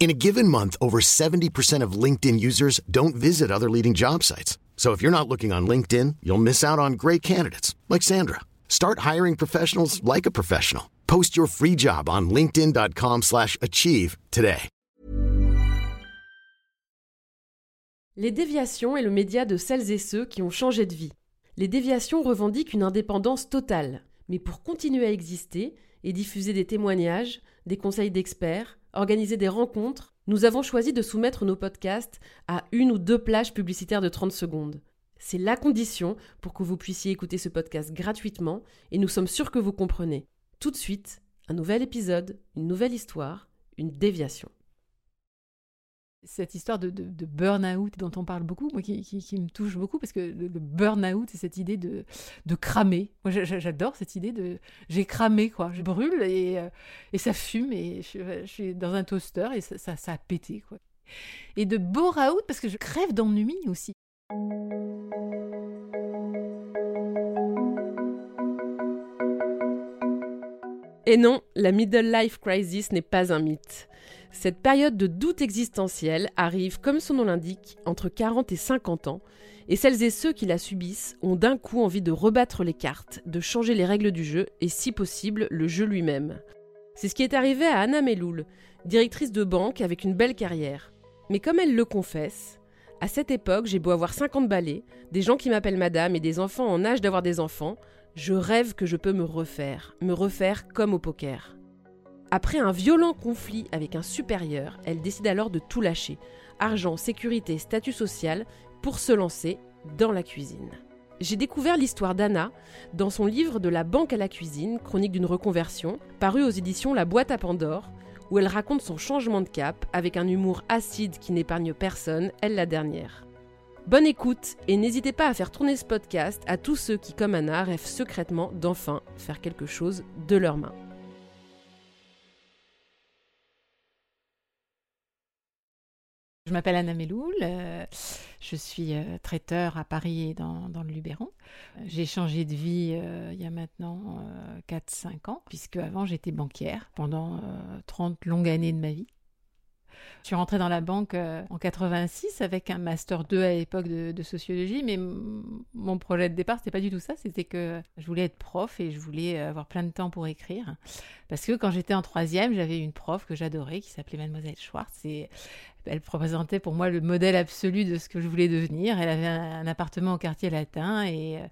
In a given month, over 70% of LinkedIn users don't visit other leading job sites. So if you're not looking on LinkedIn, you'll miss out on great candidates like Sandra. Start hiring professionals like a professional. Post your free job on linkedin.com/achieve today. Les déviations est le média de celles et ceux qui ont changé de vie. Les déviations revendiquent une indépendance totale, mais pour continuer à exister et diffuser des témoignages, des conseils d'experts, organiser des rencontres, nous avons choisi de soumettre nos podcasts à une ou deux plages publicitaires de 30 secondes. C'est la condition pour que vous puissiez écouter ce podcast gratuitement et nous sommes sûrs que vous comprenez. Tout de suite, un nouvel épisode, une nouvelle histoire, une déviation. Cette histoire de, de, burn-out dont on parle beaucoup, moi, qui, me touche beaucoup, parce que le, le burn-out, c'est cette idée de, cramer. Moi, j'a- j'a- j'adore cette idée de j'ai cramé, quoi. Je brûle et, euh, ça fume, et je, suis dans un toaster et ça, ça, ça a pété, quoi. Et de bore-out, parce que je crève d'ennui aussi. Et non, la middle life crisis n'est pas un mythe. Cette période de doute existentiel arrive, comme son nom l'indique, entre 40 et 50 ans, et celles et ceux qui la subissent ont d'un coup envie de rebattre les cartes, de changer les règles du jeu et, si possible, le jeu lui-même. C'est ce qui est arrivé à Anna Meloul, directrice de banque avec une belle carrière. Mais comme elle le confesse, à cette époque, j'ai beau avoir 50 balais, des gens qui m'appellent madame et des enfants en âge d'avoir des enfants, je rêve que je peux me refaire, me refaire comme au poker. Après un violent conflit avec un supérieur, elle décide alors de tout lâcher argent, sécurité, statut social pour se lancer dans la cuisine. J'ai découvert l'histoire d'Anna dans son livre De la banque à la cuisine, chronique d'une reconversion, paru aux éditions La boîte à Pandore, où elle raconte son changement de cap avec un humour acide qui n'épargne personne, elle la dernière. Bonne écoute et n'hésitez pas à faire tourner ce podcast à tous ceux qui, comme Anna, rêvent secrètement d'enfin faire quelque chose de leurs mains. Je m'appelle Anna Meloul, euh, je suis euh, traiteur à Paris et dans, le Luberon. Euh, J'ai changé de vie il y a maintenant 4-5 ans, puisque avant j'étais banquière pendant euh, 30 longues années de ma vie. Je suis rentrée dans la banque euh, en 86 avec un master 2 à l'époque de, de sociologie, mais mon projet de départ, c'était pas du tout ça. C'était que je voulais être prof et je voulais avoir plein de temps pour écrire. Parce que quand j'étais en troisième, j'avais une prof que j'adorais qui s'appelait Mademoiselle Schwartz et elle représentait pour moi le modèle absolu de ce que je voulais devenir. Elle avait un, appartement au quartier latin et, euh,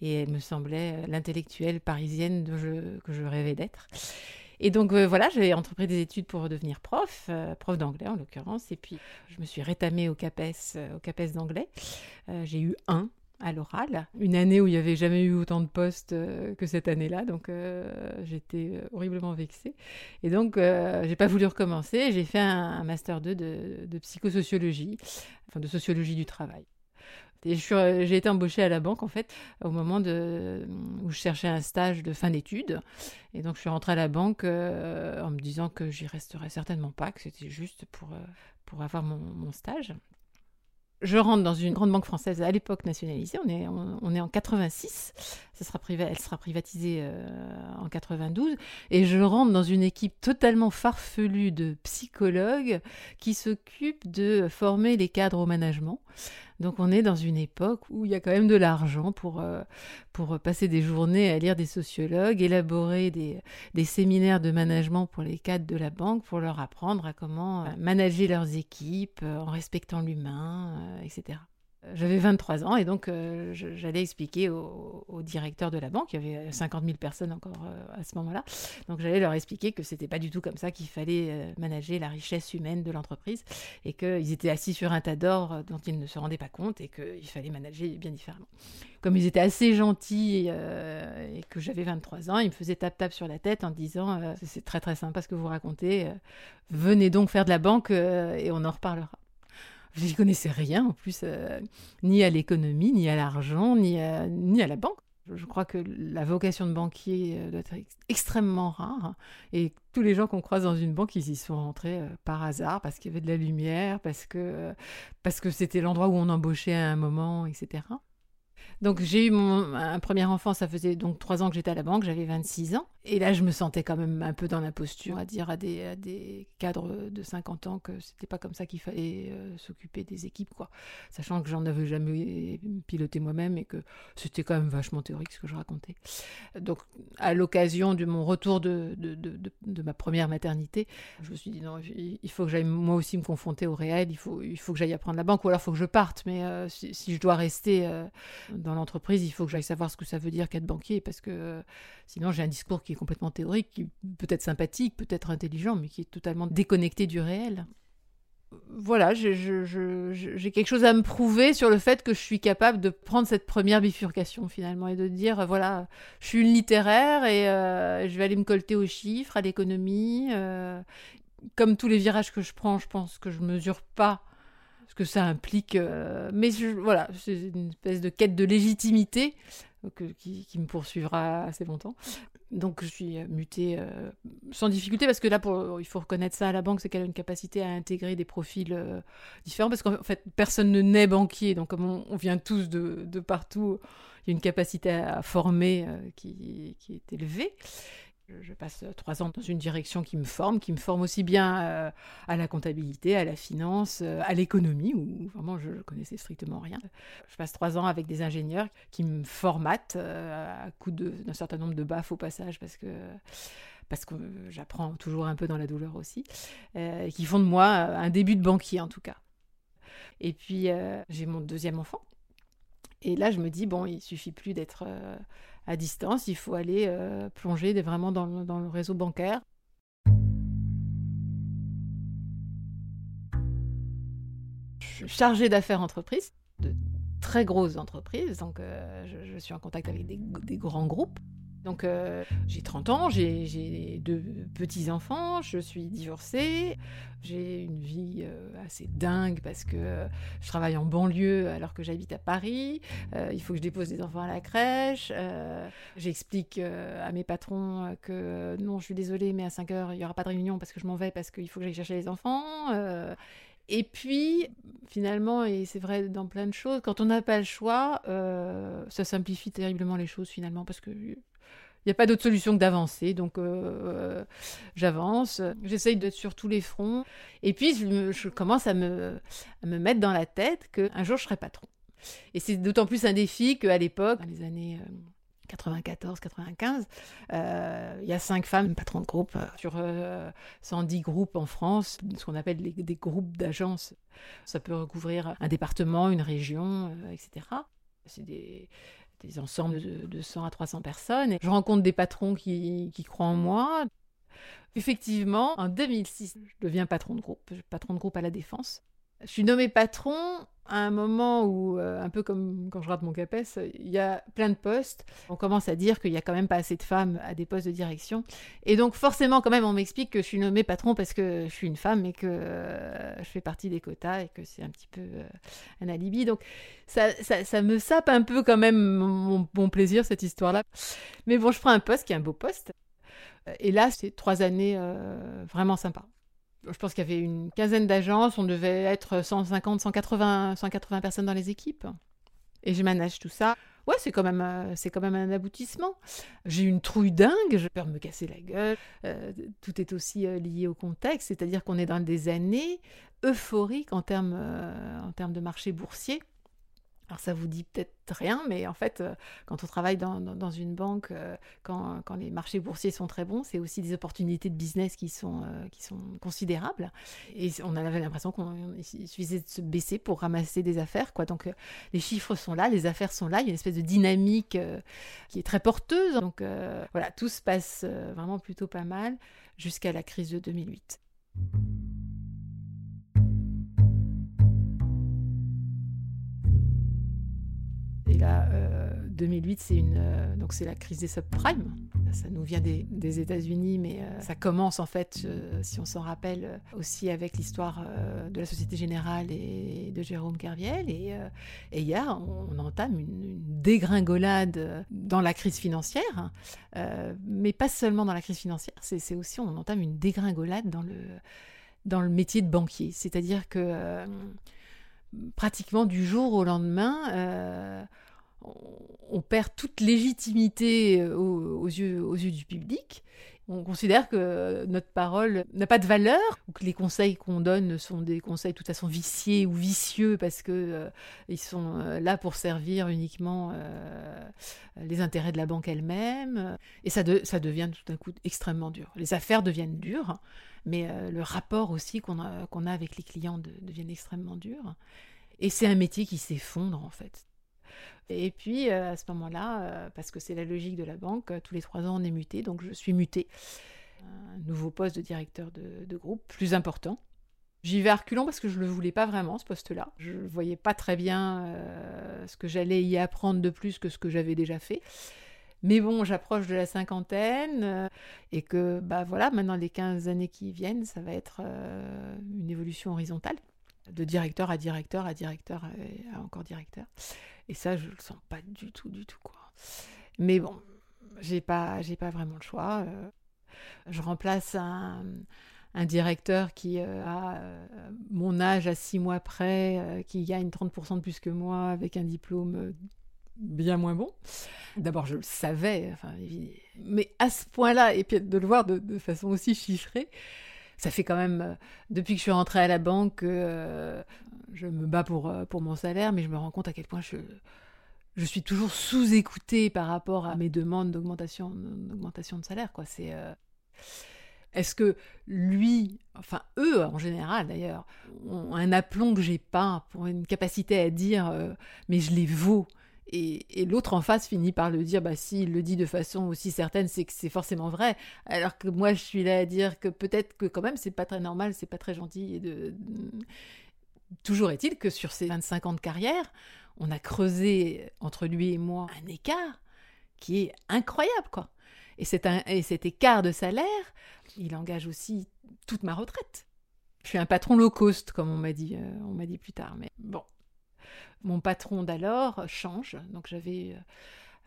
et elle me semblait euh, l'intellectuelle parisienne je- que je rêvais d'être. Et donc euh, voilà, j'ai entrepris des études pour devenir prof, euh, prof d'anglais en l'occurrence, et puis je me suis rétamée au CAPES, euh, au CAPES d'anglais. J'ai eu un à l'oral, une année où il n'y avait jamais eu autant de postes que cette année-là, donc j'étais horriblement vexée. Et donc euh, j'ai pas voulu recommencer, j'ai fait un, un master 2 de, de psychosociologie, enfin de sociologie du travail. Euh, j'ai été embauchée à la banque en fait au moment où je cherchais un stage de fin d'études. Et donc je suis rentrée à la banque euh, en me disant que j'y resterais certainement pas, que c'était juste pour, euh, pour avoir mon, stage. Je rentre dans une grande banque française à l'époque nationalisée, on est, on, est en 86, ça sera priva- elle sera privatisée en 92, et je rentre dans une équipe totalement farfelue de psychologues qui s'occupent de former les cadres au management. Donc on est dans une époque où il y a quand même de l'argent pour, euh, pour passer des journées à lire des sociologues, élaborer des, des séminaires de management pour les cadres de la banque, pour leur apprendre à comment euh, manager leurs équipes euh, en respectant l'humain, euh, etc. J'avais 23 ans et donc euh, j'allais expliquer au, directeur de la banque, il y avait 50 000 personnes encore euh, à ce moment-là, donc j'allais leur expliquer que c'était pas du tout comme ça qu'il fallait euh, manager la richesse humaine de l'entreprise et qu'ils étaient assis sur un tas d'or dont ils ne se rendaient pas compte et qu'il fallait manager bien différemment. Comme ils étaient assez gentils et, que j'avais 23 ans, ils me faisaient tap-tap sur la tête en disant c'est très très sympa ce que vous racontez, venez donc faire de la banque et on en reparlera. Je n'y connaissais rien en plus, euh, ni à l'économie, ni à l'argent, ni à, ni à la banque. Je crois que la vocation de banquier euh, doit être extrêmement rare. Et tous les gens qu'on croise dans une banque, ils y sont rentrés euh, par hasard, parce qu'il y avait de la lumière, parce que parce que c'était l'endroit où on embauchait à un moment, etc. Donc j'ai eu mon un premier enfant, ça faisait donc trois ans que j'étais à la banque, j'avais 26 ans. Et là, je me sentais quand même un peu dans l'imposture, à dire à des, cadres de 50 ans que c'était pas comme ça qu'il fallait euh, s'occuper des équipes, quoi. Sachant que j'en avais jamais piloté moi-même et que c'était quand même vachement théorique ce que je racontais. Donc, à l'occasion de mon retour de, de, de, de, ma première maternité, je me suis dit non, il faut que j'aille moi aussi me confronter au réel, il faut, il faut que j'aille apprendre la banque, ou alors il faut que je parte. Mais euh, si, je dois rester euh, dans l'entreprise, il faut que j'aille savoir ce que ça veut dire qu'être banquier, parce que sinon j'ai un discours qui complètement théorique, qui peut être sympathique, peut être intelligent, mais qui est totalement déconnecté du réel. Voilà, j'ai quelque chose à me prouver sur le fait que je suis capable de prendre cette première bifurcation finalement et de dire voilà, je suis une littéraire et euh, je vais aller me colter aux chiffres, à l'économie. Euh, comme tous les virages que je prends, je pense que je mesure pas ce que ça implique. Euh, mais voilà, c'est une espèce de quête de légitimité qui, me poursuivra assez longtemps. Donc je suis euh, mutée euh, sans difficulté parce que là, il faut reconnaître ça à la banque, c'est qu'elle a une capacité à intégrer des profils euh, différents parce qu'en fait, personne ne naît banquier, donc comme on, vient tous de, de, partout, il y a une capacité à, former qui, qui, est élevée je passe trois ans dans une direction qui me forme, qui me forme aussi bien euh, à la comptabilité, à la finance, euh, à l'économie, où vraiment je ne connaissais strictement rien. Je passe trois ans avec des ingénieurs qui me formatent euh, à coup d'un certain nombre de baffes au passage, parce que parce que j'apprends toujours un peu dans la douleur aussi, et qui font de moi un début de banquier en tout cas. Et puis j'ai mon deuxième enfant. Et là, je me dis, bon, il suffit plus d'être à distance, il faut aller euh, plonger vraiment dans le, réseau bancaire. Je chargée d'affaires entreprises, de très grosses entreprises, donc euh, je, suis en contact avec des grands groupes. Donc euh, j'ai 30 ans, j'ai deux petits-enfants, je suis divorcée, j'ai une vie euh, assez dingue parce que euh, je travaille en banlieue alors que j'habite à Paris, il faut que je dépose des enfants à la crèche, j'explique à mes patrons que non, je suis désolée, mais à 5 heures, il n'y aura pas de réunion parce que je m'en vais parce qu'il faut que j'aille chercher les enfants. Et puis, finalement, et c'est vrai dans plein de choses, quand on n'a pas le choix, ça simplifie terriblement les choses finalement, parce que il n'y a pas d'autre solution que d'avancer. Donc, euh, j'avance, j'essaye d'être sur tous les fronts. Et puis, je, commence à me, me mettre dans la tête qu'un jour, je serai patron. Et c'est d'autant plus un défi qu'à l'époque, dans les années 94-95, euh, euh, il y a cinq femmes patrons de groupe sur 110 groupes en France, ce qu'on appelle des groupes d'agences. Ça peut recouvrir un département, une région, etc. C'est des, des ensembles de, 100 à 300 personnes. Et je rencontre des patrons qui, qui croient en moi. Effectivement, en 2006, je deviens patron de groupe, patron de groupe à la Défense. Je suis nommé patron à un moment où, euh, un peu comme quand je rate mon CAPES, il y a plein de postes. On commence à dire qu'il n'y a quand même pas assez de femmes à des postes de direction. Et donc, forcément, quand même, on m'explique que je suis nommé patron parce que je suis une femme et que euh, je fais partie des quotas et que c'est un petit peu euh, un alibi. Donc, ça, ça, me sape un peu quand même mon, mon plaisir, cette histoire-là. Mais bon, je prends un poste qui est un beau poste. Et là, c'est trois années vraiment sympas je pense qu'il y avait une quinzaine d'agences, on devait être 150, 180, 180 personnes dans les équipes. Et je manage tout ça. Ouais, c'est quand même, euh, c'est quand même un aboutissement. J'ai une trouille dingue, je peur me casser la gueule. Euh, tout est aussi euh, lié au contexte, c'est-à-dire qu'on est dans des années euphoriques en termes, en termes de marché boursier. Alors ça vous dit peut-être rien, mais en fait, euh, quand on travaille dans, une banque, euh, quand, les marchés boursiers sont très bons, c'est aussi des opportunités de business qui sont, euh, considérables. Et on avait l'impression qu'il suffisait de se baisser pour ramasser des affaires. Quoi. Donc les chiffres sont là, les affaires sont là, il y a une espèce de dynamique qui est très porteuse. Donc voilà, tout se passe vraiment plutôt pas mal jusqu'à la crise de 2008. 2008, c'est une euh, donc c'est la crise des subprimes. Ça nous vient des, États-Unis, mais euh, ça commence en fait, euh, si on s'en rappelle, aussi avec l'histoire de la Société Générale et de Jérôme Kerviel. Et, et hier, on, entame une, dégringolade dans la crise financière, mais pas seulement dans la crise financière. C'est aussi on entame une dégringolade dans le dans le métier de banquier. C'est-à-dire que pratiquement du jour au lendemain, on perd toute légitimité euh, aux yeux du public. On considère que notre parole n'a pas de valeur, ou que les conseils qu'on donne sont des conseils de toute façon viciés ou vicieux parce que euh, ils sont euh, là pour servir uniquement les intérêts de la banque elle-même. Et ça, devient tout d'un coup extrêmement dur. Les affaires deviennent dures, mais le rapport aussi qu'on a avec les clients devient extrêmement dur. Et c'est un métier qui s'effondre en fait. Et puis euh, à ce moment-là, euh, parce que c'est la logique de la banque, euh, tous les trois ans on est muté, donc je suis muté. Un nouveau poste de directeur de, groupe, plus important. J'y vais à reculons parce que je ne le voulais pas vraiment, ce poste-là. Je ne voyais pas très bien ce que j'allais y apprendre de plus que ce que j'avais déjà fait. Mais bon, j'approche de la cinquantaine et que, bah voilà, maintenant les 15 années qui viennent, ça va être une évolution horizontale, de directeur à directeur à directeur à encore directeur. Et ça, je le sens pas du tout, du tout, quoi. Mais bon, j'ai pas, j'ai pas vraiment le choix. Euh. Je remplace un, directeur qui euh, a euh, mon âge à six mois près, qui gagne 30% de plus que moi avec un diplôme bien moins bon. D'abord, je le savais, enfin, mais à ce point-là, et puis de le voir de, de façon aussi chiffrée, ça fait quand même, depuis que je suis rentrée à la banque, je me bats pour, euh, pour mon salaire, mais je me rends compte à quel point je, suis toujours sous-écoutée par rapport à mes demandes d'augmentation, d'augmentation de salaire. Quoi. C'est, euh, Est-ce que lui, enfin eux en général d'ailleurs, ont un aplomb que j'ai pas pour une capacité à dire euh, mais je les vaux? Et, l'autre en face finit par le dire, bah s'il le dit de façon aussi certaine, c'est que c'est forcément vrai. Alors que moi, je suis là à dire que peut-être que quand même, c'est pas très normal, c'est pas très gentil et de, Toujours est-il que sur ces 25 ans de carrière, on a creusé entre lui et moi un écart qui est incroyable, quoi. Et, et cet écart de salaire, il engage aussi toute ma retraite. Je suis un patron low cost, comme on m'a dit, euh, on m'a dit plus tard. Mais bon, mon patron d'alors change. Donc j'avais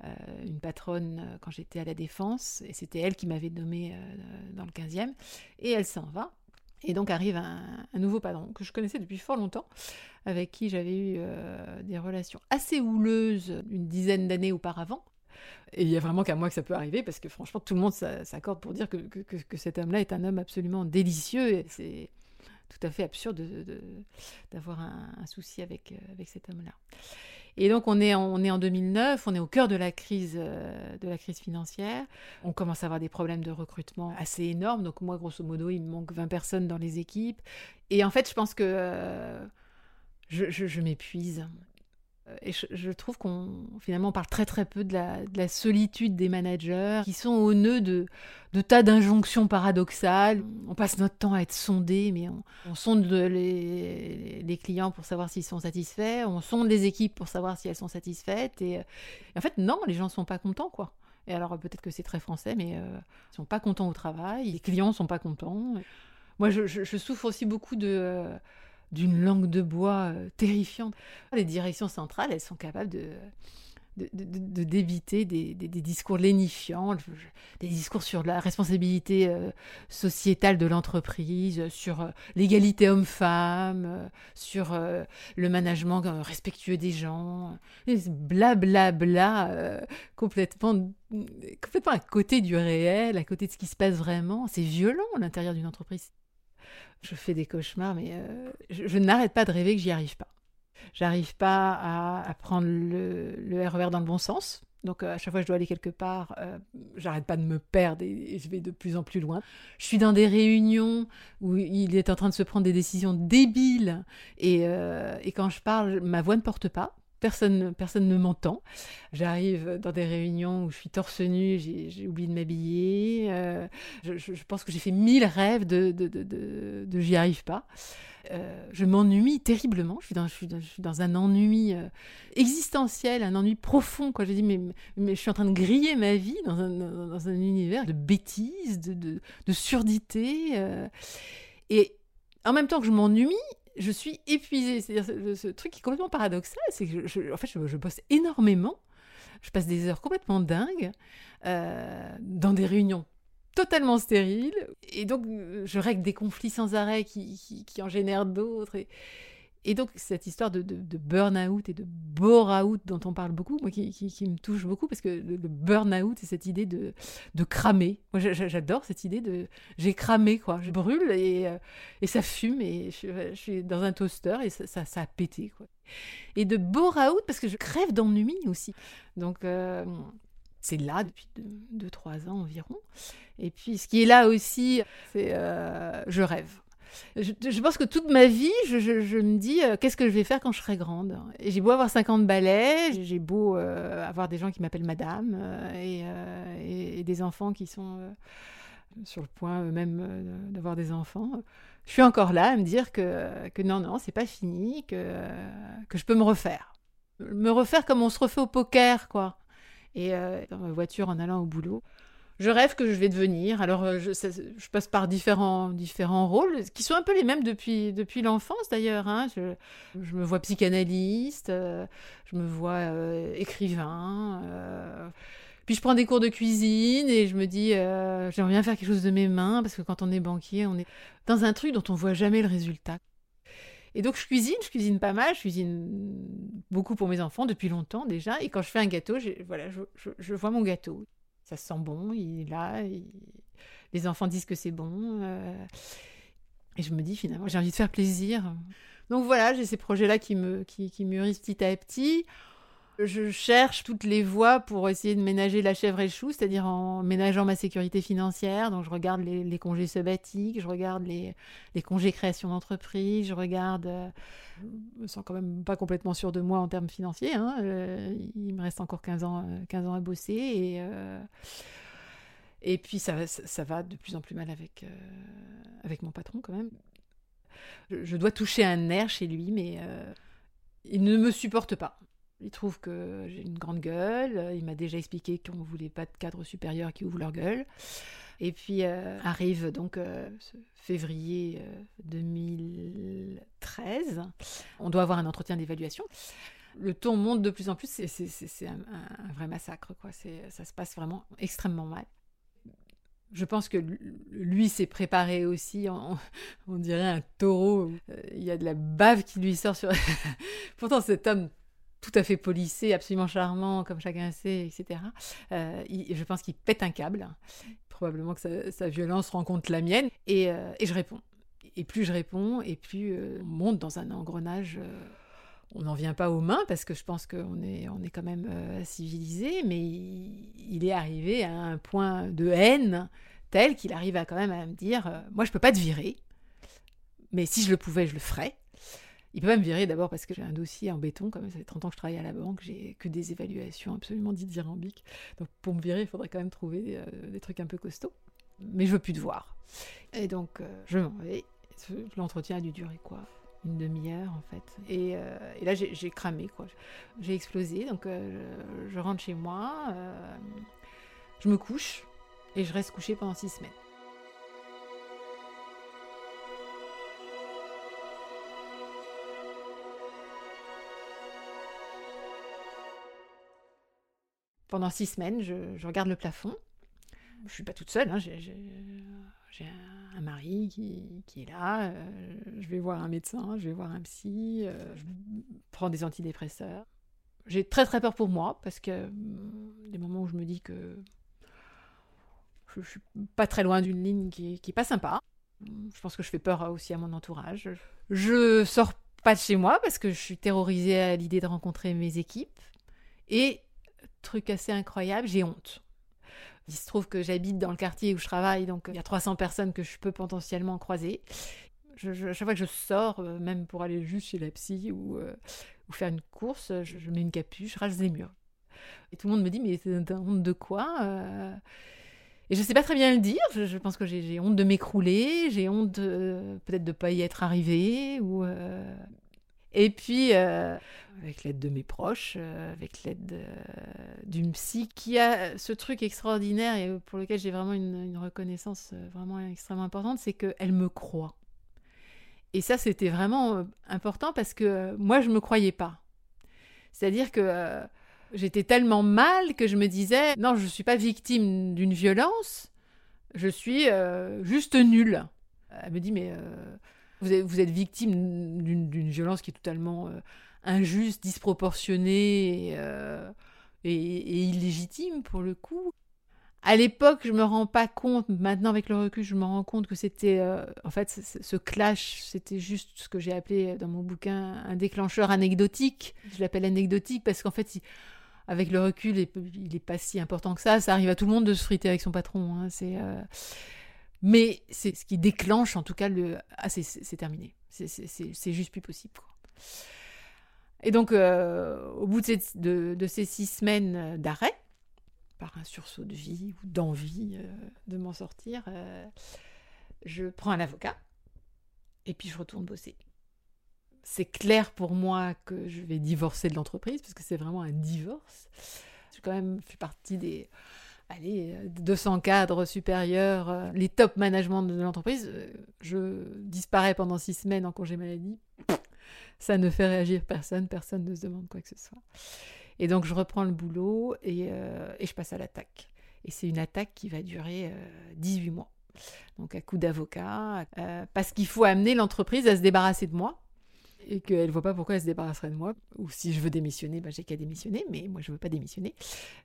euh, une patronne euh, quand j'étais à la défense, et c'était elle qui m'avait nommé dans le 15e, et elle s'en va. Et donc arrive un, nouveau patron que je connaissais depuis fort longtemps, avec qui j'avais eu euh, des relations assez houleuses une dizaine d'années auparavant. Et il y a vraiment qu'à moi que ça peut arriver, parce que franchement, tout le monde s'accorde pour dire que, que, cet homme-là est un homme absolument délicieux. Et c'est tout à fait absurde d'avoir un, souci avec, euh, avec cet homme-là. Et donc on est, en, on est en 2009, on est au cœur de la crise, euh, de la crise financière. On commence à avoir des problèmes de recrutement assez énormes. Donc moi, grosso modo, il me manque 20 personnes dans les équipes. Et en fait, je pense que euh, je m'épuise. Et je, trouve qu'on finalement parle très très peu de la, solitude des managers qui sont au nœud de, tas d'injonctions paradoxales. On passe notre temps à être sondés, mais on, sonde les, clients pour savoir s'ils sont satisfaits, on sonde les équipes pour savoir si elles sont satisfaites. Et, en fait, non, les gens ne sont pas contents, quoi. Et alors peut-être que c'est très français, mais euh, ils sont pas contents au travail, les clients sont pas contents. Moi, je, souffre aussi beaucoup de d'une langue de bois euh, terrifiante. Les directions centrales, elles sont capables de d'éviter des, discours lénifiants, des discours sur la responsabilité euh, sociétale de l'entreprise, sur euh, l'égalité homme-femme, sur le management respectueux des gens, blablabla, bla, bla, complètement, complètement à côté du réel, à côté de ce qui se passe vraiment. C'est violent l'intérieur d'une entreprise je fais des cauchemars, mais euh, je, n'arrête pas de rêver que j'y arrive pas. j'arrive pas à, prendre le, le, RER dans le bon sens. Donc à chaque fois que je dois aller quelque part, j'arrête pas de me perdre et, je vais de plus en plus loin. Je suis dans des réunions où il est en train de se prendre des décisions débiles et quand je parle, ma voix ne porte pas personne, personne ne m'entend. J'arrive dans des réunions où je suis torse nu, j'ai oublié de m'habiller. Euh, je, pense que j'ai fait mille rêves de, de, de, j'y arrive pas. Euh, je m'ennuie terriblement. Je suis dans, je suis dans, un ennui euh, existentiel, un ennui profond. Quoi. Je dis, mais, mais je suis en train de griller ma vie dans un, dans un univers de bêtises, de, de, surdité. et en même temps que je m'ennuie, je suis épuisée. C'est-à-dire, ce, truc qui est complètement paradoxal, c'est que je, en fait, je, bosse énormément. Je passe des heures complètement dingues euh, dans des réunions totalement stériles. Et donc, je règle des conflits sans arrêt qui, qui en génèrent d'autres. Et, et donc, cette histoire de, burn-out et de bore-out dont on parle beaucoup, moi, qui, me touche beaucoup, parce que le, burn-out, c'est cette idée de, de cramer. Moi, j'adore cette idée de j'ai cramé, quoi. Je brûle et, euh, ça fume, et je, suis dans un toaster et ça, ça, a pété, quoi. Et de bore-out, parce que je crève d'ennui aussi. Donc, euh, c'est là depuis 2-3 ans environ. Et puis, ce qui est là aussi, c'est euh, je rêve. Je, pense que toute ma vie, je, me dis euh, qu'est-ce que je vais faire quand je serai grande? J'ai beau avoir 50 balais, j'ai beau euh, avoir des gens qui m'appellent madame euh, et, des enfants qui sont sur le point eux-mêmes d'avoir des enfants. Je suis encore là à me dire que, que non, non, c'est pas fini, que, que je peux me refaire. Me refaire comme on se refait au poker, quoi. Et dans ma voiture en allant au boulot je rêve que je vais devenir. Alors, euh, je, passe par différents, différents rôles, qui sont un peu les mêmes depuis, depuis l'enfance d'ailleurs. Hein. Je, me vois psychanalyste, euh, je me vois euh, écrivain. puis je prends des cours de cuisine et je me dis, j'aimerais bien faire quelque chose de mes mains, parce que quand on est banquier, on est dans un truc dont on voit jamais le résultat. Et donc je cuisine, je cuisine pas mal, je cuisine beaucoup pour mes enfants depuis longtemps déjà. Et quand je fais un gâteau, voilà, je vois mon gâteau ça sent bon, il est là, les enfants disent que c'est bon. Euh, et je me dis finalement, j'ai envie de faire plaisir. Donc voilà, j'ai ces projets-là qui, me, qui, qui mûrissent petit à petit. Je cherche toutes les voies pour essayer de ménager la chèvre et le chou, c'est-à-dire en ménageant ma sécurité financière. Donc je regarde les, congés sabbatiques, je regarde les, congés création d'entreprise, je regarde. Euh, je me sens quand même pas complètement sûr de moi en termes financiers. Hein, euh, il me reste encore 15 ans, 15 ans à bosser et. Euh, puis ça, va de plus en plus mal avec, avec mon patron quand même. Je, dois toucher un nerf chez lui, mais il ne me supporte pas. Il trouve que j'ai une grande gueule. Il m'a déjà expliqué qu'on ne voulait pas de cadre supérieur qui ouvre leur gueule. Et puis euh, arrive donc euh, février 2013. Euh, On doit avoir un entretien d'évaluation. Le ton monte de plus en plus. C'est un, vrai massacre. Quoi. Ça se passe vraiment extrêmement mal. Je pense que lui s'est préparé aussi, on, dirait un taureau. Il y a de la bave qui lui sort sur... Pourtant cet homme tout à fait polissé, absolument charmant, comme chacun sait, etc. Euh, je pense qu'il pète un câble. Probablement que sa, violence rencontre la mienne. Euh, et, je réponds. Et plus je réponds, et plus euh, on monte dans un engrenage. on n'en vient pas aux mains parce que je pense qu'on est, quand même civilisé, mais il, est arrivé à un point de haine tel qu'il arrive à quand même à me dire Moi, je peux pas te virer, mais si je le pouvais, je le ferais. Il peut pas me virer d'abord parce que j'ai un dossier en béton, comme ça fait 30 ans que je travaille à la banque, j'ai que des évaluations absolument dithyrambiques. Donc pour me virer, il faudrait quand même trouver euh, des trucs un peu costauds. Mais je veux plus te voir. Et donc euh, je m'en vais. L'entretien a dû durer quoi? Une demi-heure en fait. Et, euh, et là j'ai cramé quoi. J'ai explosé. Donc je rentre chez moi, je me couche et je reste couché pendant six semaines. Pendant six semaines, je, regarde le plafond. Je suis pas toute seule, hein. j'ai un mari qui, est là, euh, je vais voir un médecin, je vais voir un psy, euh, je prends des antidépresseurs. J'ai très très peur pour moi parce que hum, des moments où je me dis que je, je suis pas très loin d'une ligne qui, qui est pas sympa. Je pense que je fais peur aussi à mon entourage. Je sors pas de chez moi parce que je suis terrorisée à l'idée de rencontrer mes équipes. Et, truc assez incroyable, j'ai honte. Il se trouve que j'habite dans le quartier où je travaille, donc il y a 300 personnes que je peux potentiellement croiser. Je, chaque fois que je sors, euh, même pour aller juste chez la psy ou, euh, faire une course, je, mets une capuche, je rase les murs. Et tout le monde me dit, mais t'as honte de quoi euh? Et je ne sais pas très bien le dire. Je, pense que j'ai honte de m'écrouler, j'ai honte peut-être de ne pas y être arrivée. Ou, et puis, euh, avec l'aide de mes proches, euh, avec l'aide d'une psy qui a ce truc extraordinaire et pour lequel j'ai vraiment une, reconnaissance euh, vraiment extrêmement importante, c'est qu'elle me croit. Et ça, c'était vraiment important parce que moi, je ne me croyais pas. C'est-à-dire que j'étais tellement mal que je me disais, non, je ne suis pas victime d'une violence, je suis juste nulle. Elle me dit, mais vous êtes, victime d'une violence qui est totalement euh, injuste, disproportionnée euh, et, illégitime pour le coup. À l'époque, je me rends pas compte. Maintenant, avec le recul, je me rends compte que c'était, euh, en fait, ce clash, c'était juste ce que j'ai appelé dans mon bouquin un déclencheur anecdotique. Je l'appelle anecdotique parce qu'en fait, avec le recul, il n'est pas si important que ça. Ça arrive à tout le monde de se friter avec son patron. Hein. C'est mais c'est ce qui déclenche, en tout cas, le. Ah, c'est terminé. C'est juste plus possible. Et donc, euh, au bout de, ces six semaines d'arrêt, par un sursaut de vie ou d'envie euh, de m'en sortir, euh, je prends un avocat et puis je retourne bosser. C'est clair pour moi que je vais divorcer de l'entreprise parce que c'est vraiment un divorce. J'ai quand même fait partie des allez, 200 cadres supérieurs, euh, les top management de l'entreprise, euh, je disparais pendant six semaines en congé maladie. Ça ne fait réagir personne, personne ne se demande quoi que ce soit. Et donc je reprends le boulot et, euh, et je passe à l'attaque. Et c'est une attaque qui va durer 18 mois. Donc à coup d'avocat, parce qu'il faut amener l'entreprise à se débarrasser de moi et qu'elle ne voit pas pourquoi elle se débarrasserait de moi. Ou si je veux démissionner, ben j'ai qu'à démissionner, mais moi je veux pas démissionner.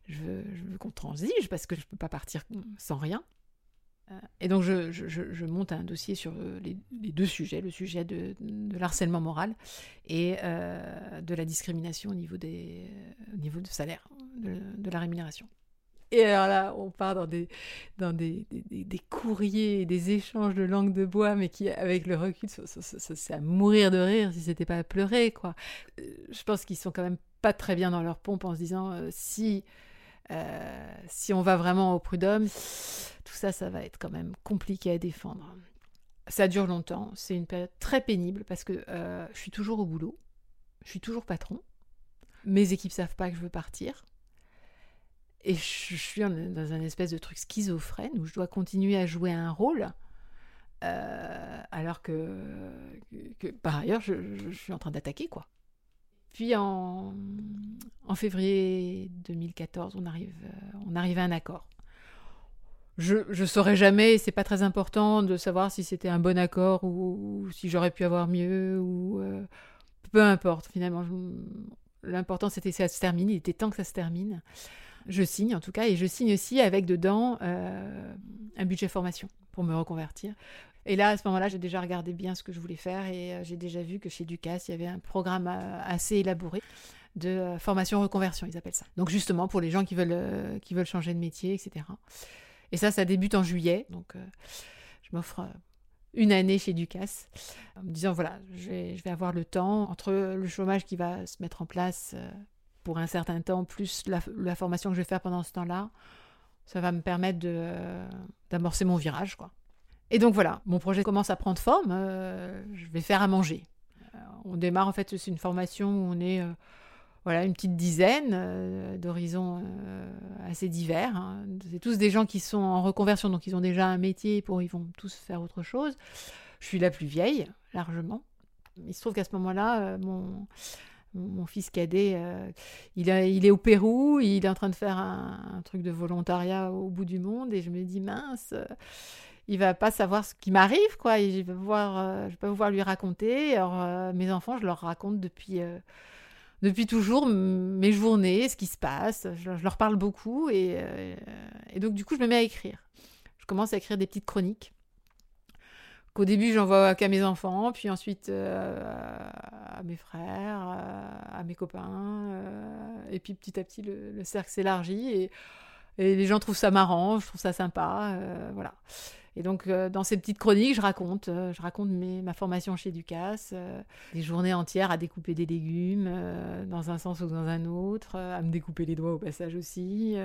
Je veux, veux qu'on transige parce que je ne peux pas partir sans rien. Euh, et donc je, je, je, monte un dossier sur les, les, deux sujets, le sujet de, l'harcèlement moral et euh, de la discrimination au niveau, des, au niveau du salaire, de la rémunération. Et alors là, on part dans des, dans des, des, courriers, des échanges de langue de bois, mais qui, avec le recul, c'est à mourir de rire si c'était pas à pleurer, quoi. Euh, je pense qu'ils sont quand même pas très bien dans leur pompe en se disant euh, si, euh, si on va vraiment au prud'homme, tout ça, ça va être quand même compliqué à défendre. Ça dure longtemps, c'est une période très pénible parce que je suis toujours au boulot, je suis toujours patron, mes équipes savent pas que je veux partir et je, suis dans un espèce de truc schizophrène où je dois continuer à jouer un rôle. Euh, alors que, par ailleurs, je, suis en train d'attaquer, quoi. Puis en, en, février 2014, on arrive, euh, on arrive à un accord. Je ne saurais jamais, c'est pas très important de savoir si c'était un bon accord ou, si j'aurais pu avoir mieux, ou euh, peu importe, finalement. L'important c'était que ça se termine, il était temps que ça se termine. Je signe en tout cas, et je signe aussi avec dedans euh, un budget formation pour me reconvertir. Et là, à ce moment-là, j'ai déjà regardé bien ce que je voulais faire et euh, j'ai déjà vu que chez Ducasse, il y avait un programme euh, assez élaboré de formation reconversion, ils appellent ça. Donc justement pour les gens qui veulent, qui veulent changer de métier, etc. Et ça, ça débute en juillet. Donc je m'offre une année chez Ducasse, en me disant voilà, je vais, je vais, avoir le temps entre le chômage qui va se mettre en place pour un certain temps, plus la, formation que je vais faire pendant ce temps-là, ça va me permettre d'amorcer mon virage. quoi. Et donc voilà, mon projet commence à prendre forme. Euh, je vais faire à manger. Euh, on démarre en fait, c'est une formation où on est euh, voilà, une petite dizaine d'horizons assez divers. Hein. C'est tous des gens qui sont en reconversion, donc ils ont déjà un métier, pour ils vont tous faire autre chose. Je suis la plus vieille, largement. Il se trouve qu'à ce moment-là, mon, mon fils cadet, euh, il, est au Pérou, il est en train de faire un, truc de volontariat au bout du monde, et je me dis, mince, euh, il va pas savoir ce qui m'arrive, quoi, je vais, euh, vais pas pouvoir lui raconter. Alors, mes enfants, je leur raconte depuis, depuis toujours mes journées, ce qui se passe, je, leur parle beaucoup, et, donc, du coup, je me mets à écrire. Je commence à écrire des petites chroniques qu'au début j'envoie qu'à mes enfants, puis ensuite euh, à mes frères, à mes copains. et puis petit à petit, le, cercle s'élargit et, et, les gens trouvent ça marrant, je trouve ça sympa. voilà. Et donc, euh, dans ces petites chroniques, je raconte, euh, je raconte mes, ma formation chez Ducasse, euh, des journées entières à découper des légumes dans un sens ou dans un autre, à me découper les doigts au passage aussi,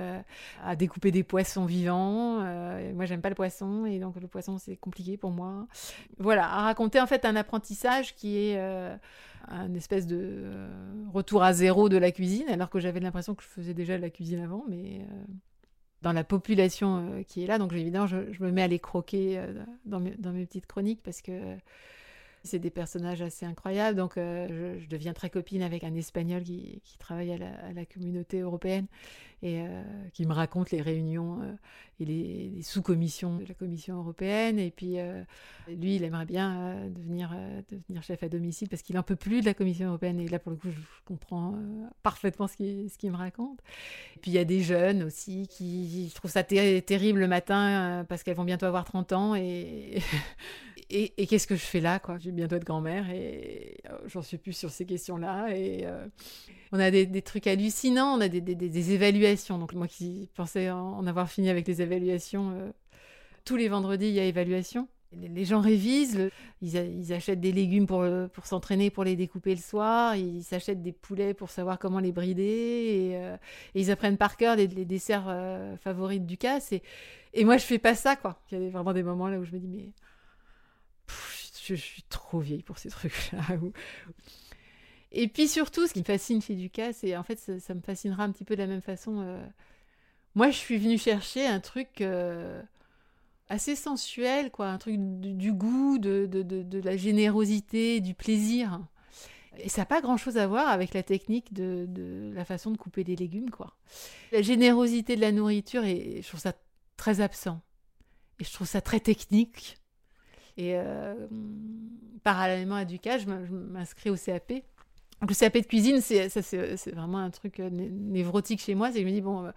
à découper des poissons vivants. moi, j'aime pas le poisson, et donc le poisson, c'est compliqué pour moi. Voilà, à raconter en fait un apprentissage qui est un espèce de retour à zéro de la cuisine, alors que j'avais l'impression que je faisais déjà de la cuisine avant, mais dans la population euh, qui est là. Donc évidemment, je, me mets à les croquer euh, dans, mes, petites chroniques parce que c'est des personnages assez incroyables. Donc euh, je, deviens très copine avec un Espagnol qui, travaille à la, communauté européenne et qui me raconte les réunions et les, sous-commissions de la Commission européenne. Et puis, euh, lui, il aimerait bien euh, devenir, euh, devenir chef à domicile parce qu'il n'en peut plus de la Commission européenne. Et là, pour le coup, je, comprends parfaitement ce qu'il me raconte. Et puis, il y a des jeunes aussi qui trouvent ça terrible le matin parce qu'elles vont bientôt avoir 30 ans. Et, et, qu'est-ce que je fais là quoi? Je vais bientôt être grand-mère et j'en suis plus sur ces questions-là. Et on a des, trucs hallucinants, on a des, évaluations. Donc moi qui pensais en, avoir fini avec les évaluations, euh, tous les vendredis il y a évaluation. Les gens révisent, ils, achètent des légumes pour, euh, pour s'entraîner, pour les découper le soir, ils s'achètent des poulets pour savoir comment les brider, et, euh, ils apprennent par cœur les, desserts favoris du. Et, et moi, je fais pas ça, quoi. Il y a vraiment des moments là où je me dis, mais je, suis trop vieille pour ces trucs-là. Et puis surtout, ce qui me fascine chez Ducas, c'est en fait, ça, me fascinera un petit peu de la même façon. Euh, moi, je suis venue chercher un truc euh, assez sensuel, quoi, un truc du, goût, de, de, de, la générosité, du plaisir. Et ça n'a pas grand-chose à voir avec la technique de, la façon de couper des légumes, quoi. La générosité de la nourriture, je trouve ça très absent. Et je trouve ça très technique. Et euh, parallèlement à Ducas, je m'inscris au CAP le CAP de cuisine, c'est, vraiment un truc euh, névrotique chez moi. C'est que je me dis, bon, euh,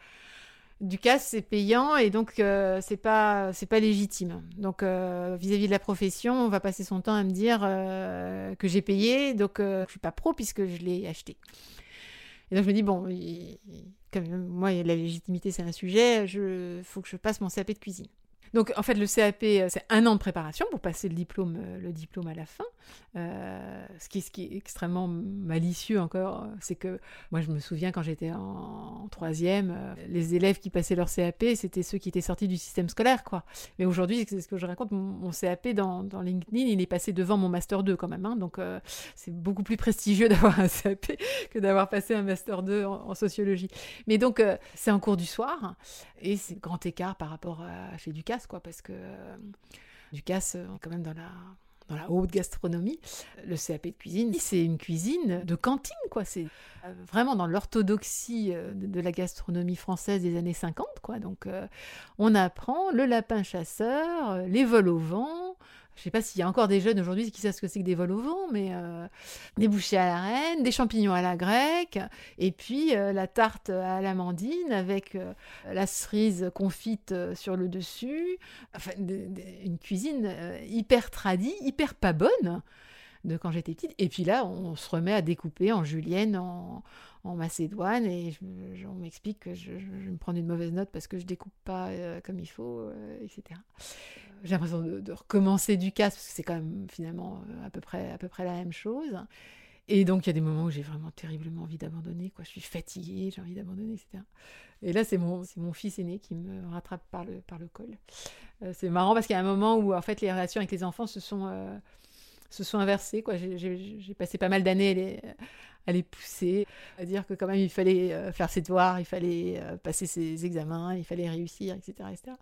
du casse, c'est payant et donc euh, c'est pas légitime. Donc vis-à-vis de la profession, on va passer son temps à me dire que j'ai payé, donc je suis pas pro puisque je l'ai acheté. Et donc je me dis bon, moi la légitimité c'est un sujet, il faut que je passe mon CAP de cuisine. Donc en fait le CAP euh, c'est un an de préparation pour passer le diplôme, euh, le diplôme à la fin. Euh, ce, qui, ce, qui, est extrêmement malicieux encore, c'est que moi je me souviens quand j'étais en, troisième, les élèves qui passaient leur CAP c'était ceux qui étaient sortis du système scolaire quoi. Mais aujourd'hui c'est ce que je raconte, mon, CAP dans, dans, LinkedIn il est passé devant mon master 2 quand même, hein. donc c'est beaucoup plus prestigieux d'avoir un CAP que d'avoir passé un master 2 en, sociologie. Mais donc c'est en cours du soir et c'est grand écart par rapport à chez Quoi, parce que euh, Ducasse, euh, quand même dans la dans la haute gastronomie. Le CAP de cuisine, c'est une cuisine de cantine, quoi. C'est euh, vraiment dans l'orthodoxie de, la gastronomie française des années 50, quoi. Donc, on apprend le lapin chasseur, les vols au vent, je sais pas s'il y a encore des jeunes aujourd'hui qui savent ce que c'est que des vols au vent, mais euh, des bouchées à la reine, des champignons à la grecque, et puis euh, la tarte à l'amandine avec euh, la cerise confite sur le dessus. Enfin, une cuisine hyper tradie, hyper pas bonne de quand j'étais petite. Et puis là, on se remet à découper en julienne, en, macédoine, et on m'explique que je, je, me prends une mauvaise note parce que je découpe pas comme il faut, etc j'ai l'impression de, recommencer du casse parce que c'est quand même finalement euh, à peu près, à peu près la même chose. Et donc, il y a des moments où j'ai vraiment terriblement envie d'abandonner. Quoi. Je suis fatiguée, j'ai envie d'abandonner, etc. Et là, c'est mon, c'est mon fils aîné qui me rattrape par le, col. Euh, c'est marrant parce qu'il y a un moment où, en fait, les relations avec les enfants se sont, euh, se sont inversées. Quoi. J'ai, passé pas mal d'années à les pousser, à dire que quand même il fallait euh, faire ses devoirs, il fallait euh, passer ses examens, il fallait réussir, etc. etc.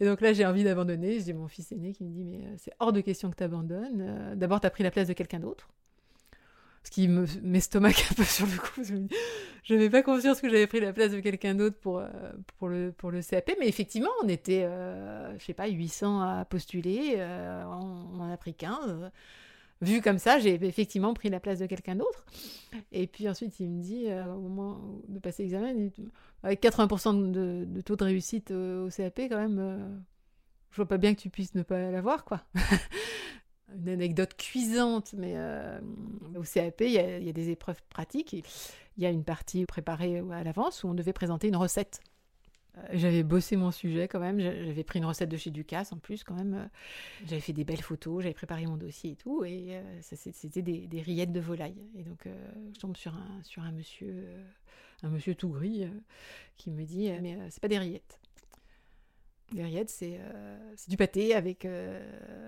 Et donc là j'ai envie d'abandonner, j'ai mon fils aîné qui me dit mais euh, c'est hors de question que tu abandonnes, d'abord tu as pris la place de quelqu'un d'autre. Ce qui m'estomaque un peu sur le coup. Je n'avais pas conscience que j'avais pris la place de quelqu'un d'autre pour, pour, le, pour le CAP. Mais effectivement, on était, je sais pas, 800 à postuler. on, en a pris 15 vu comme ça, j'ai effectivement pris la place de quelqu'un d'autre. Et puis ensuite, il me dit, euh, au moment de passer l'examen, avec 80% de, taux de réussite au, CAP, quand même, euh, je vois pas bien que tu puisses ne pas l'avoir, quoi. une anecdote cuisante, mais au CAP, il y, y, a, des épreuves pratiques. Il y a une partie préparée à l'avance où on devait présenter une recette. Euh, j'avais bossé mon sujet quand même, j'avais pris une recette de chez Ducasse en plus quand même, j'avais fait des belles photos, j'avais préparé mon dossier et tout, et euh, c'était des, rillettes de volaille. Et donc euh, je tombe sur un, sur un monsieur, un monsieur tout gris, qui me dit Mais c'est pas des rillettes. Les rillettes, c'est du pâté avec,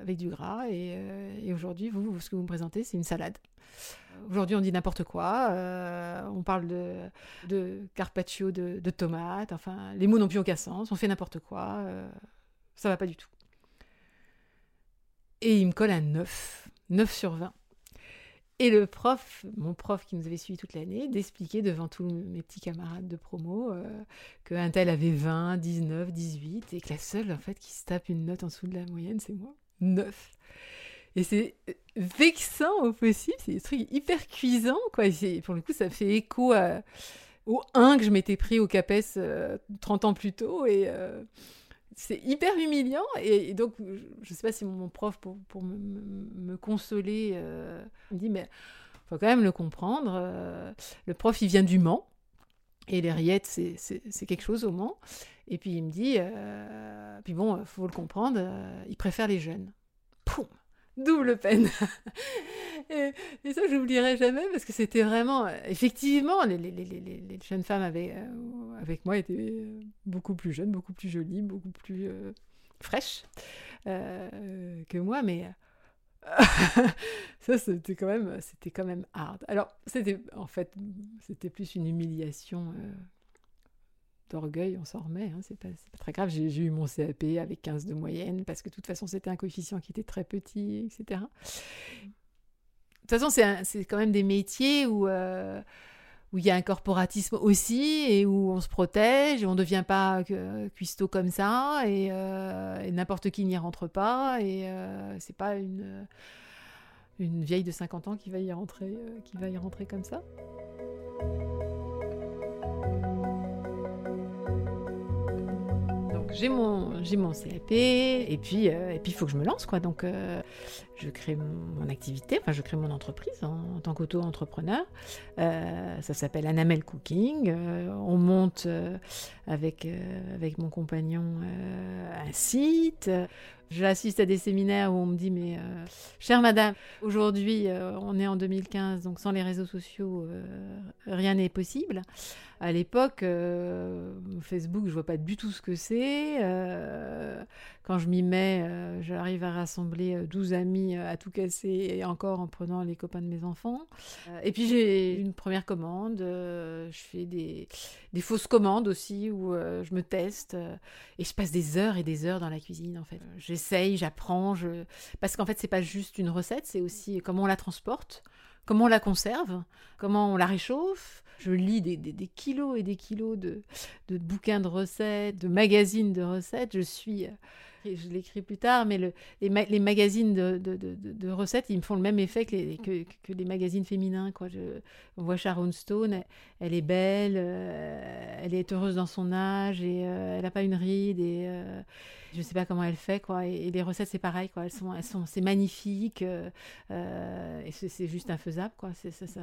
avec du gras, et, et aujourd'hui, vous, ce que vous me présentez, c'est une salade. Aujourd'hui, on dit n'importe quoi. Euh, on parle de, de carpaccio de, tomates. Enfin, les mots n'ont plus aucun sens. On fait n'importe quoi. Euh, ça va pas du tout. Et il me colle un 9. 9 sur 20. Et le prof, mon prof qui nous avait suivi toute l'année, d'expliquer devant tous mes petits camarades de promo euh, qu'un tel avait 20, 19, 18 et que la seule en fait qui se tape une note en dessous de la moyenne, c'est moi. 9. Et c'est vexant au possible, c'est des trucs hyper cuisants, quoi. Pour le coup, ça fait écho au 1 que je m'étais pris au CAPES 30 euh, ans plus tôt, et euh, c'est hyper humiliant. Et, donc, je ne sais pas si mon, prof, pour, pour me, consoler, euh, me dit, mais faut quand même le comprendre. le prof, il vient du Mans. Et les rillettes, c'est quelque chose au Mans. Et puis il me dit, puis bon, il faut le comprendre, il préfère les jeunes. Double peine. et, ça, je n'oublierai jamais parce que c'était vraiment. Effectivement, les, les, les, les, jeunes femmes euh, avec moi étaient beaucoup plus jeunes, beaucoup plus jolies, beaucoup plus euh, fraîches euh, que moi, mais. ça c'était quand même c'était quand même hard alors c'était en fait c'était plus une humiliation d'orgueil, on s'en remet, hein, c'est pas, pas, très grave. J'ai eu mon CAP avec 15 de moyenne, parce que de toute façon, c'était un coefficient qui était très petit, etc. De toute façon, c'est quand même des métiers où, euh, où il y a un corporatisme aussi, et où on se protège, et on ne devient pas cuistot comme ça, euh, et, n'importe qui n'y rentre pas, et euh, c'est pas une, vieille de 50 ans qui va y rentrer, qui va y rentrer comme ça. j'ai mon, j'ai mon CAP et puis euh, il faut que je me lance quoi. Donc euh, je crée mon, activité, enfin je crée mon entreprise en, tant qu'auto-entrepreneur. Euh, ça s'appelle Anamel Cooking. on monte avec avec mon compagnon un site. J'assiste à des séminaires où on me dit mais chère madame, aujourd'hui on est en 2015 donc sans les réseaux sociaux rien n'est possible. À l'époque, euh, Facebook, je vois pas du tout ce que c'est. Euh, quand je m'y mets, euh, j'arrive à rassembler 12 amis à tout casser et encore en prenant les copains de mes enfants. et puis j'ai une première commande. je fais des, des, fausses commandes aussi où je me teste et je passe des heures et des heures dans la cuisine en fait. J'essaye, j'apprends, parce qu'en fait c'est pas juste une recette, c'est aussi comment on la transporte comment on la conserve, comment on la réchauffe. Je lis des, kilos et des kilos de, de, bouquins de recettes, de magazines de recettes. Je suis euh, je l'écris plus tard, mais le, les, les, magazines de, de, de, recettes, ils me font le même effet que les, que, que les magazines féminins. Quoi. Je, on voit Sharon Stone, elle, est belle, euh, elle est heureuse dans son âge, et euh, elle n'a pas une ride, et euh, je ne sais pas comment elle fait. Quoi. Et, les recettes, c'est pareil, quoi. Elles sont, elles sont, c'est magnifique, et c'est juste infaisable. Quoi. C'est, ça, ça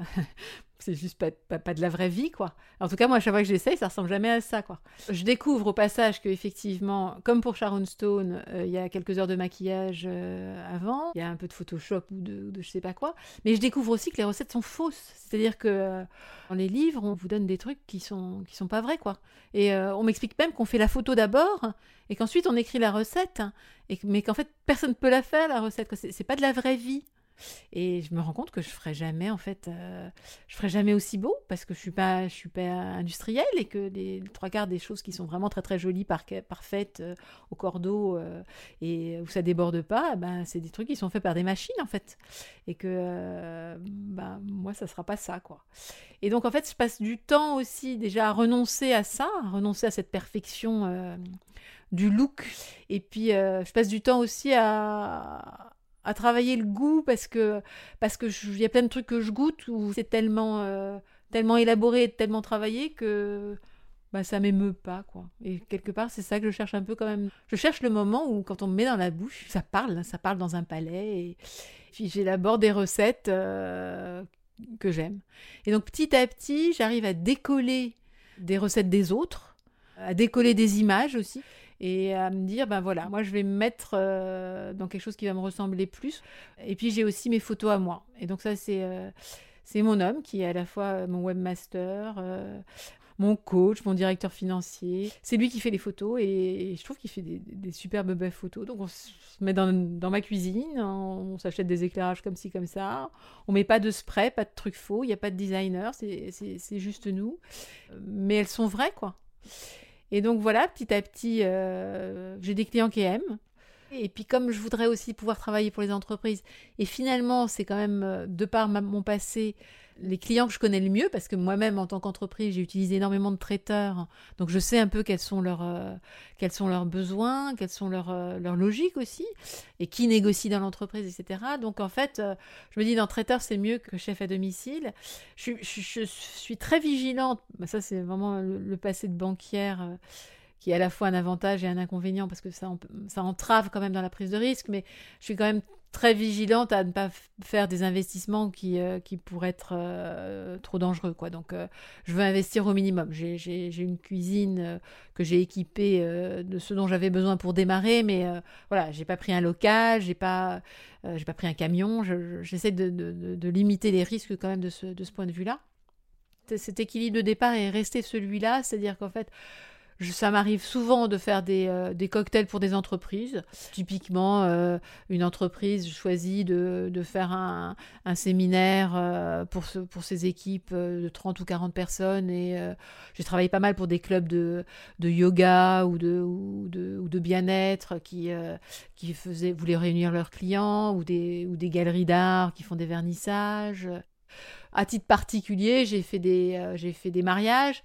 c'est juste pas, pas, de la vraie vie, quoi. En tout cas, moi, à chaque fois que j'essaye, ça ressemble jamais à ça, quoi. Je découvre au passage que effectivement, comme pour Sharon Stone, euh, il y a quelques heures de maquillage euh, avant, il y a un peu de Photoshop ou de, de, je sais pas quoi, mais je découvre aussi que les recettes sont fausses. C'est-à-dire que euh, dans les livres, on vous donne des trucs qui sont qui sont pas vrais, quoi. Et on m'explique même qu'on fait la photo d'abord et qu'ensuite on écrit la recette, et, mais qu'en fait personne ne peut la faire la recette. C'est pas de la vraie vie. Et je me rends compte que je ferai jamais, en fait, euh, je ferai jamais aussi beau parce que je suis pas, je suis pas industrielle et que les, trois quarts des choses qui sont vraiment très très jolies, par, parfaites euh, au cordeau euh, et où ça déborde pas, ben c'est des trucs qui sont faits par des machines en fait. Et que, ben moi, ça sera pas ça quoi. Et donc en fait, je passe du temps aussi déjà à renoncer à ça, à renoncer à cette perfection du look. Et puis, je passe du temps aussi à, à travailler le goût parce que parce que il y a plein de trucs que je goûte où c'est tellement euh, tellement élaboré et tellement travaillé que bah ça m'émeut pas quoi. Et quelque part c'est ça que je cherche un peu quand même. Je cherche le moment où quand on me met dans la bouche, ça parle, ça parle dans un palais et puis j'élabore des recettes euh, que j'aime. Et donc petit à petit, j'arrive à décoller des recettes des autres, à décoller des images aussi et à me dire ben voilà, moi je vais me mettre euh, dans quelque chose qui va me ressembler plus. Et puis j'ai aussi mes photos à moi. Et donc ça c'est euh, c'est mon homme qui est à la fois mon webmaster, mon coach, mon directeur financier. C'est lui qui fait les photos et, je trouve qu'il fait des, superbes belles photos. Donc on se met dans, ma cuisine, on, s'achète des éclairages comme ci, comme ça. On met pas de spray, pas de trucs faux, il n'y a pas de designer, c'est juste nous. Mais elles sont vraies, quoi. Et donc voilà, petit à petit, euh, j'ai des clients qui aiment. Et puis comme je voudrais aussi pouvoir travailler pour les entreprises, et finalement c'est quand même, euh, de par mon passé, les clients que je connais le mieux, parce que moi-même, en tant qu'entreprise, j'ai utilisé énormément de traiteurs, donc je sais un peu quels sont leurs, euh, quels sont leurs besoins, quelles sont leurs, euh, leurs logiques aussi, et qui négocie dans l'entreprise, etc. Donc en fait, je me dis, dans traiteur, c'est mieux que chef à domicile. Je, je, suis très vigilante, bah, ça c'est vraiment le, passé de banquière qui est à la fois un avantage et un inconvénient parce que ça, ça entrave quand même dans la prise de risque, mais je suis quand même très vigilante à ne pas faire des investissements qui, euh, qui pourraient être euh, trop dangereux. Quoi. Donc, euh, je veux investir au minimum. J'ai une cuisine que j'ai équipée de ce dont j'avais besoin pour démarrer, mais voilà, j'ai pas pris un local, j'ai pas, pas pris un camion. J'essaie de, de, de, limiter les risques quand même de ce, de ce point de vue-là. Cet équilibre de départ est resté celui-là, c'est-à-dire qu'en fait, ça m'arrive souvent de faire des, euh, cocktails pour des entreprises. Typiquement, euh, une entreprise choisit de, faire un, séminaire euh, pour, ses équipes de 30 ou 40 personnes. Et j'ai travaillé pas mal pour des clubs de, yoga ou de, bien-être qui, voulaient réunir leurs clients ou des, galeries d'art qui font des vernissages. À titre particulier, j'ai fait des mariages.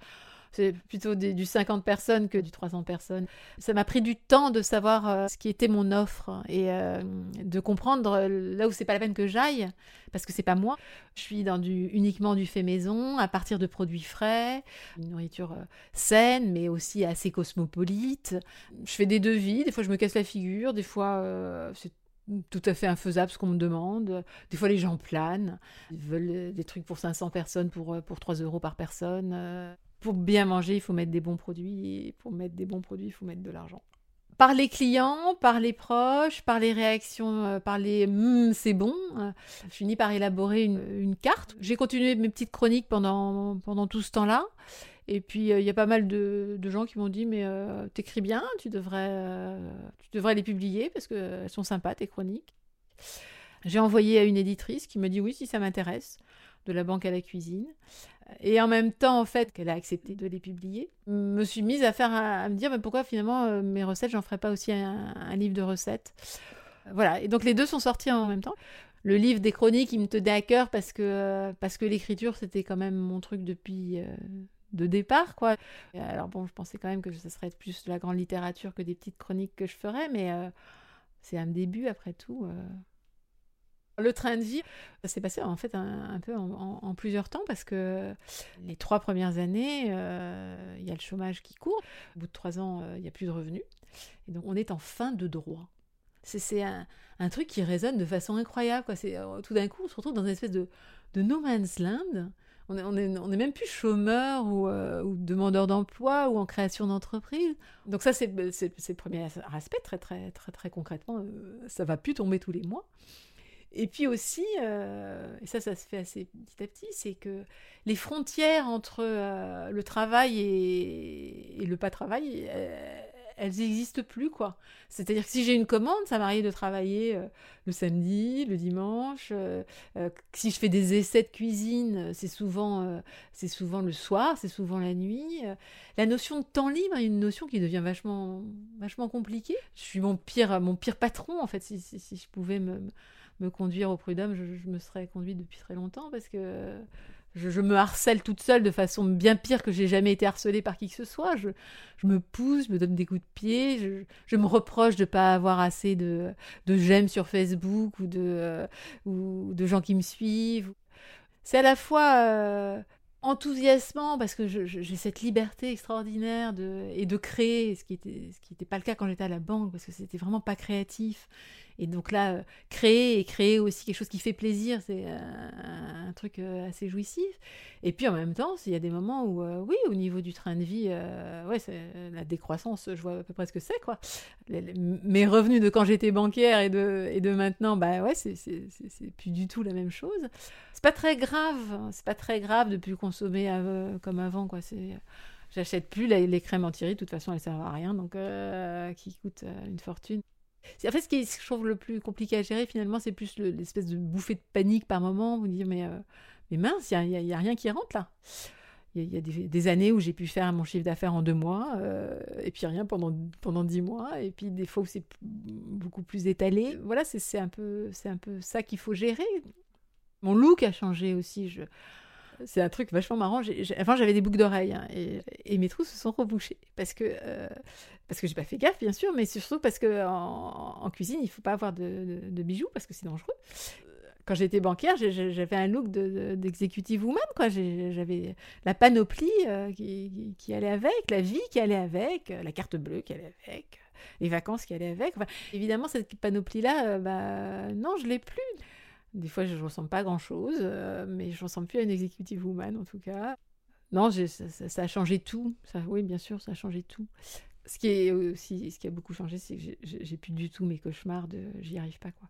C'est plutôt du 50 personnes que du 300 personnes. Ça m'a pris du temps de savoir euh, ce qui était mon offre et euh, de comprendre euh, là où c'est pas la peine que j'aille parce que c'est pas moi. Je suis dans du uniquement du fait maison à partir de produits frais, une nourriture saine mais aussi assez cosmopolite. Je fais des devis, des fois je me casse la figure, des fois c'est tout à fait infaisable ce qu'on me demande. Des fois, les gens planent. Ils veulent des trucs pour 500 personnes pour, pour 3 euros par personne pour bien manger, il faut mettre des bons produits. Et pour mettre des bons produits, il faut mettre de l'argent. Par les clients, par les proches, par les réactions, euh, par les hmm, c'est bon, euh, je finis par élaborer une, carte. J'ai continué mes petites chroniques pendant, pendant tout ce temps-là. Et puis, euh, il y a pas mal de, gens qui m'ont dit Mais t'écris bien, tu devrais, tu devrais les publier parce qu'elles sont sympas, tes chroniques. J'ai envoyé à une éditrice qui me dit Oui, si ça m'intéresse, de la banque à la cuisine. Et en même temps, en fait, qu'elle a accepté de les publier, me suis mise à faire à me dire mais pourquoi finalement euh, mes recettes, j'en ferais pas aussi un, livre de recettes? Voilà. Et donc les deux sont sortis en même temps. Le livre des chroniques, il me tenait à cœur parce que parce que l'écriture, c'était quand même mon truc depuis euh, de départ, quoi. Alors bon, je pensais quand même que ce serait plus de la grande littérature que des petites chroniques que je ferais, mais euh, c'est un début après tout. Le train de vie, s'est passé en fait un, peu en, plusieurs temps parce que les trois premières années, euh, il y a le chômage qui court. Au bout de trois ans, euh, il n'y a plus de revenus. Et donc on est en fin de droit. C'est un, truc qui résonne de façon incroyable. Euh, tout d'un coup, on se retrouve dans une espèce de, no man's land. On n'est est même plus chômeur ou, ou demandeur d'emploi ou en création d'entreprise. Donc ça, c'est le premier aspect. Très, très, très, très concrètement, ça va plus tomber tous les mois. Et puis aussi, euh, et ça, ça se fait assez petit à petit, c'est que les frontières entre euh, le travail et, le pas travail, euh, elles n'existent plus, quoi. C'est-à-dire que si j'ai une commande, ça m'arrive de travailler le samedi, le dimanche. si je fais des essais de cuisine, c'est souvent, c'est souvent le soir, c'est souvent la nuit. la notion de temps libre est une notion qui devient vachement, vachement compliquée. Je suis mon pire, mon pire patron, en fait, si, je pouvais me conduire au prud'homme, je, me serais conduite depuis très longtemps parce que je, me harcèle toute seule de façon bien pire que j'ai jamais été harcelée par qui que ce soit. Je, me pousse, je me donne des coups de pied, je, me reproche de pas avoir assez de, de j'aime sur Facebook ou de, de gens qui me suivent. C'est à la fois euh, enthousiasmant parce que j'ai cette liberté extraordinaire de, et de créer, ce qui n'était pas le cas quand j'étais à la banque, parce que c'était vraiment pas créatif. Et donc là, euh, créer et créer aussi quelque chose qui fait plaisir, c'est un, truc euh, assez jouissif. Et puis en même temps, il y a des moments où, euh, oui, au niveau du train de vie, ouais, la décroissance, je vois à peu près ce que c'est, quoi. mes revenus de quand j'étais banquière et de, et de maintenant, bah ouais, c'est plus du tout la même chose. C'est pas très grave, hein, c'est pas très grave de plus consommer comme avant, quoi. C'est j'achète plus les, crèmes anti de toute façon elles servent à rien, donc qui coûtent une fortune. En fait, ce qui est, je trouve le plus compliqué à gérer, finalement, c'est plus l'espèce de bouffée de panique par moment. Vous dire, mais, euh, mais mince, il n'y a, rien qui rentre là. Il y a, des, années où j'ai pu faire mon chiffre d'affaires en deux mois, euh, et puis rien pendant, pendant dix mois, et puis des fois où c'est beaucoup plus étalé. Voilà, c'est un, peu, un peu ça qu'il faut gérer. Mon look a changé aussi. Je, c'est un truc vachement marrant. Avant, j'avais des boucles d'oreilles hein, et, mes trous se sont rebouchés parce que euh, parce que j'ai pas fait gaffe, bien sûr, mais surtout parce que en, cuisine, il faut pas avoir de, bijoux parce que c'est dangereux. Quand j'étais bancaire, j'avais un look d'exécutive woman, quoi. J'avais la panoplie euh, qui, allait avec, la vie qui allait avec, la carte bleue qui allait avec, les vacances qui allaient avec. évidemment, cette panoplie-là, euh, bah, non, je l'ai plus. Des fois, je ne ressemble pas grand-chose, euh, mais je ne ressemble plus à une executive woman, en tout cas. Non, ça, a changé tout. Ça, oui, bien sûr, ça a changé tout. Ce qui, est aussi, ce qui a beaucoup changé, c'est que j'ai plus du tout mes cauchemars de j'y arrive pas, quoi.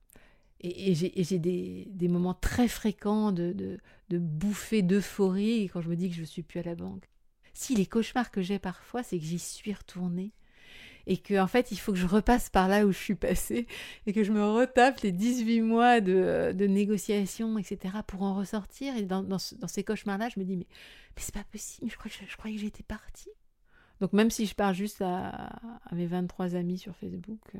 Et, j'ai des, moments très fréquents de, de, de bouffées d'euphorie quand je me dis que je suis plus à la banque. Si les cauchemars que j'ai parfois, c'est que j'y suis retournée et que en fait il faut que je repasse par là où je suis passée et que je me retape les 18 mois de, de négociations, etc. pour en ressortir. Et dans, ces cauchemars-là, je me dis mais, c'est pas possible, je, je, croyais que j'étais partie. Donc même si je pars juste à, mes 23 amis sur Facebook, euh,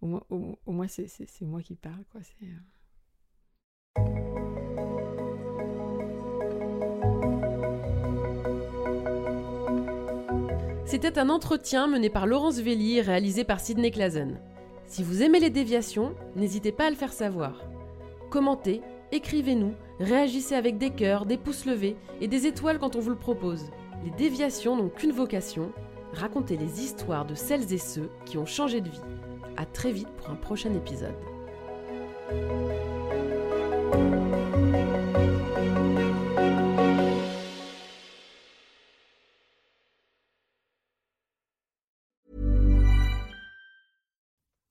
au, moins, au, moins c'est moi qui parle. quoi. C'est... Euh. C'était un entretien mené par Laurence Velli et réalisé par Sidney Clazen. Si vous aimez les déviations, n'hésitez pas à le faire savoir. Commentez, écrivez-nous, réagissez avec des cœurs, des pouces levés et des étoiles quand on vous le propose. Les déviations n'ont qu'une vocation, raconter les histoires de celles et ceux qui ont changé de vie. A très vite pour un prochain épisode.